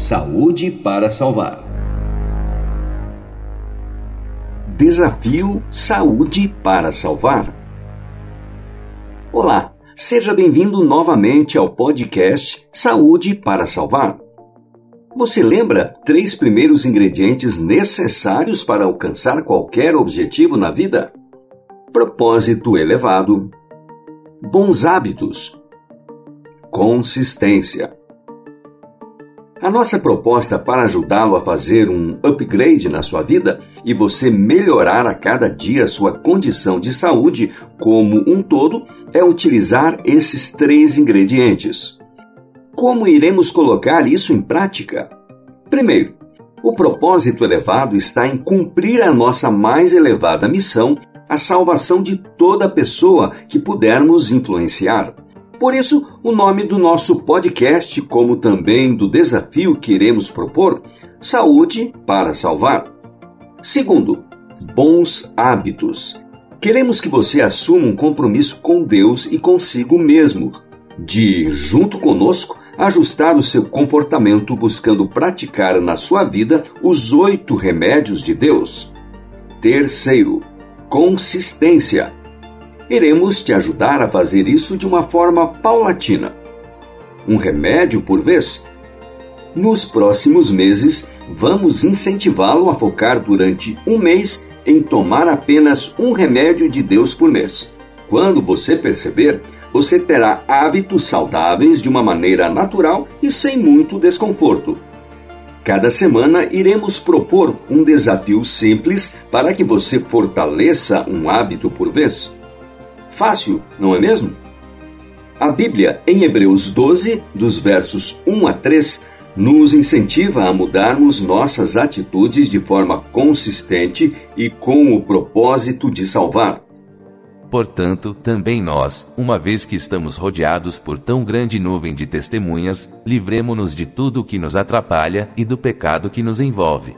Saúde para salvar. Desafio Saúde para salvar. Olá, seja bem-vindo novamente ao podcast Saúde para salvar. Você lembra três primeiros ingredientes necessários para alcançar qualquer objetivo na vida? Propósito elevado, bons hábitos, consistência. A nossa proposta para ajudá-lo a fazer um upgrade na sua vida e você melhorar a cada dia sua condição de saúde como um todo é utilizar esses três ingredientes. Como iremos colocar isso em prática? Primeiro, o propósito elevado está em cumprir a nossa mais elevada missão, a salvação de toda pessoa que pudermos influenciar. Por isso, o nome do nosso podcast, como também do desafio que iremos propor, Saúde para Salvar. Segundo, bons hábitos. Queremos que você assuma um compromisso com Deus e consigo mesmo, de, junto conosco, ajustar o seu comportamento buscando praticar na sua vida os oito remédios de Deus. Terceiro, consistência iremos te ajudar a fazer isso de uma forma paulatina. Um remédio por vez? Nos próximos meses, vamos incentivá-lo a focar durante um mês em tomar apenas um remédio de Deus por mês. Quando você perceber, você terá hábitos saudáveis de uma maneira natural e sem muito desconforto. Cada semana iremos propor um desafio simples para que você fortaleça um hábito por vez. Fácil, não é mesmo? A Bíblia, em Hebreus 12, dos versos 1 a 3, nos incentiva a mudarmos nossas atitudes de forma consistente e com o propósito de salvar. Portanto, também nós, uma vez que estamos rodeados por tão grande nuvem de testemunhas, livremo-nos de tudo o que nos atrapalha e do pecado que nos envolve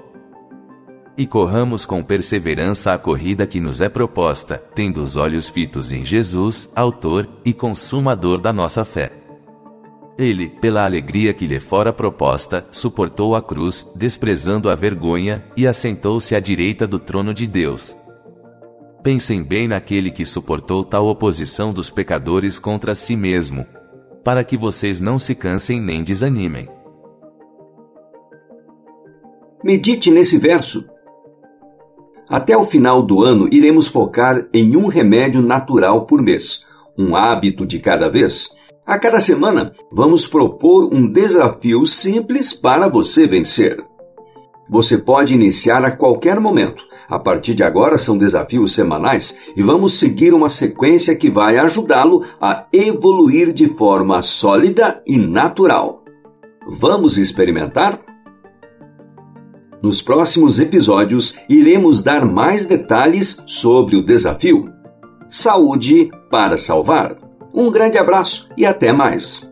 e corramos com perseverança a corrida que nos é proposta, tendo os olhos fitos em Jesus, Autor e Consumador da nossa fé. Ele, pela alegria que lhe fora proposta, suportou a cruz, desprezando a vergonha, e assentou-se à direita do trono de Deus. Pensem bem naquele que suportou tal oposição dos pecadores contra si mesmo, para que vocês não se cansem nem desanimem. Medite nesse verso até o final do ano, iremos focar em um remédio natural por mês, um hábito de cada vez. A cada semana, vamos propor um desafio simples para você vencer. Você pode iniciar a qualquer momento. A partir de agora são desafios semanais e vamos seguir uma sequência que vai ajudá-lo a evoluir de forma sólida e natural. Vamos experimentar? Nos próximos episódios, iremos dar mais detalhes sobre o desafio. Saúde para salvar. Um grande abraço e até mais.